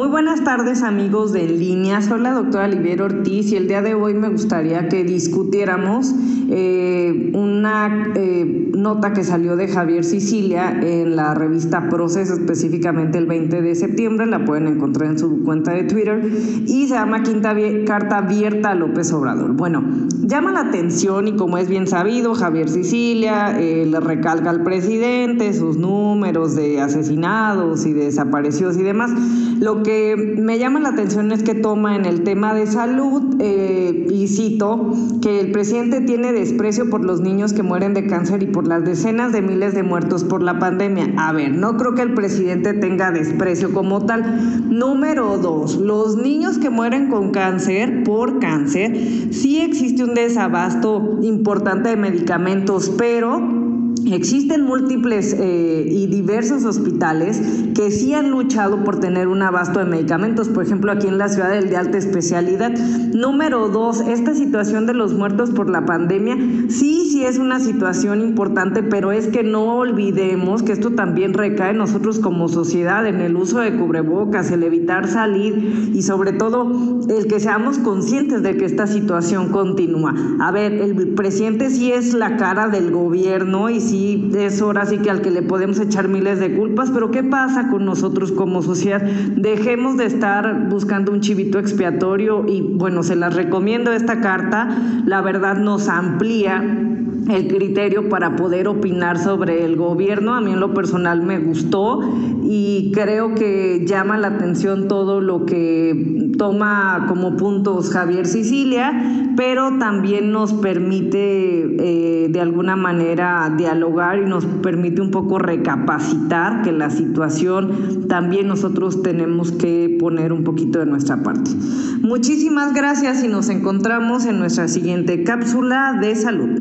Muy buenas tardes amigos de línea, soy la doctora Olivier Ortiz y el día de hoy me gustaría que discutiéramos eh, una eh, nota que salió de Javier Sicilia en la revista Proceso, específicamente el 20 de septiembre, la pueden encontrar en su cuenta de Twitter y se llama Quinta Carta Abierta a López Obrador. Bueno, llama la atención y como es bien sabido, Javier Sicilia eh, le recalca al presidente sus números de asesinados y de desaparecidos y demás. Lo que me llama la atención es que toma en el tema de salud, eh, y cito, que el presidente tiene desprecio por los niños que mueren de cáncer y por las decenas de miles de muertos por la pandemia. A ver, no creo que el presidente tenga desprecio como tal. Número dos, los niños que mueren con cáncer, por cáncer, sí existe un desabasto importante de medicamentos, pero Existen múltiples eh, y diversos hospitales que sí han luchado por tener un abasto de medicamentos, por ejemplo aquí en la ciudad del de alta especialidad. Número dos, esta situación de los muertos por la pandemia, sí, sí es una situación importante, pero es que no olvidemos que esto también recae en nosotros como sociedad, en el uso de cubrebocas, el evitar salir y sobre todo el que seamos conscientes de que esta situación continúa. A ver, el presidente sí es la cara del gobierno y sí es hora sí que al que le podemos echar miles de culpas, pero ¿qué pasa con nosotros como sociedad? Dejemos de estar buscando un chivito expiatorio y bueno, se las recomiendo esta carta, la verdad nos amplía el criterio para poder opinar sobre el gobierno. A mí en lo personal me gustó y creo que llama la atención todo lo que toma como puntos Javier Sicilia, pero también nos permite eh, de alguna manera dialogar y nos permite un poco recapacitar que la situación también nosotros tenemos que poner un poquito de nuestra parte. Muchísimas gracias y nos encontramos en nuestra siguiente cápsula de salud.